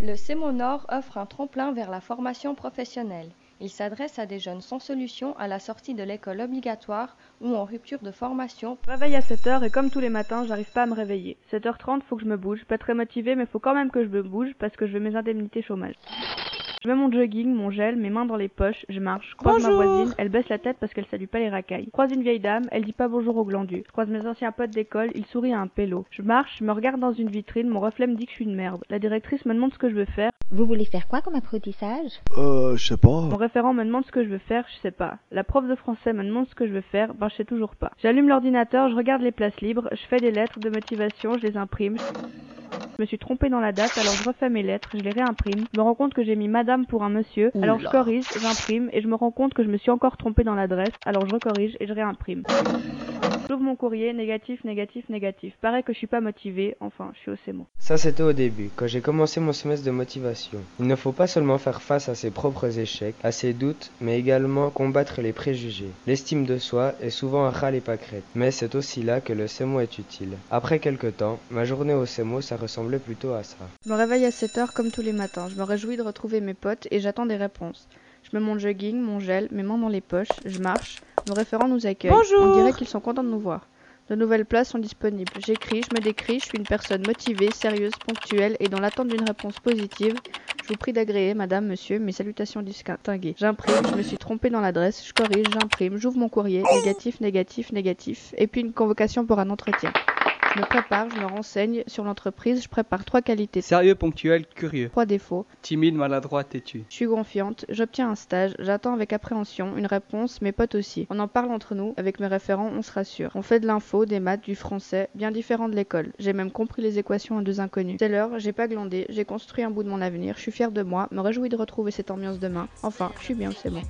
Le CEMO Nord offre un tremplin vers la formation professionnelle. Il s'adresse à des jeunes sans solution à la sortie de l'école obligatoire ou en rupture de formation. Réveil à 7h et comme tous les matins, j'arrive pas à me réveiller. 7h30, faut que je me bouge. Pas très motivé, mais faut quand même que je me bouge parce que je veux mes indemnités chômage. Je mets mon jogging, mon gel, mes mains dans les poches, je marche, je croise ma voisine, elle baisse la tête parce qu'elle salue pas les racailles. Je croise une vieille dame, elle dit pas bonjour au glandu. Je croise mes anciens potes d'école, ils sourient à un pélo. Je marche, je me regarde dans une vitrine, mon reflet me dit que je suis une merde. La directrice me demande ce que je veux faire. Vous voulez faire quoi comme apprentissage? Euh, je sais pas. Mon référent me demande ce que je veux faire, je sais pas. La prof de français me demande ce que je veux faire, ben je sais toujours pas. J'allume l'ordinateur, je regarde les places libres, je fais des lettres de motivation, je les imprime. Je me suis trompé dans la date, alors je refais mes lettres, je les réimprime. Je me rends compte que j'ai mis madame pour un monsieur, alors je corrige, j'imprime, et je me rends compte que je me suis encore trompé dans l'adresse, alors je recorrige et je réimprime. J'ouvre mon courrier, négatif, négatif, négatif. Paraît que je suis pas motivé, enfin, je suis au CEMO. Ça c'était au début, quand j'ai commencé mon semestre de motivation. Il ne faut pas seulement faire face à ses propres échecs, à ses doutes, mais également combattre les préjugés. L'estime de soi est souvent un ras les pâquerettes, mais c'est aussi là que le CEMO est utile. Après quelques temps, ma journée au CEMO ça ressemblait plutôt à ça. Je me réveille à 7h comme tous les matins. Je me réjouis de retrouver mes potes et j'attends des réponses. Je mets mon jogging, mon gel, mes mains dans les poches, je marche. Nos référents nous accueillent. Bonjour. On dirait qu'ils sont contents de nous voir. De nouvelles places sont disponibles. J'écris, je me décris, je suis une personne motivée, sérieuse, ponctuelle et dans l'attente d'une réponse positive. Je vous prie d'agréer, madame, monsieur, mes salutations distinguées. J'imprime, je me suis trompé dans l'adresse, je corrige, j'imprime, j'ouvre mon courrier, négatif, négatif, négatif, et puis une convocation pour un entretien. Je me prépare, je me renseigne sur l'entreprise, je prépare trois qualités, Sérieux, ponctuel, curieux. trois défauts. Timide, maladroit, têtu. Je suis confiante, j'obtiens un stage, j'attends avec appréhension une réponse, mes potes aussi. On en parle entre nous, avec mes référents, on se rassure. On fait de l'info, des maths, du français, bien différent de l'école. J'ai même compris les équations à deux inconnus. C'est l'heure, j'ai pas glandé, j'ai construit un bout de mon avenir, je suis fière de moi, me réjouis de retrouver cette ambiance demain. Enfin, je suis bien, c'est bon.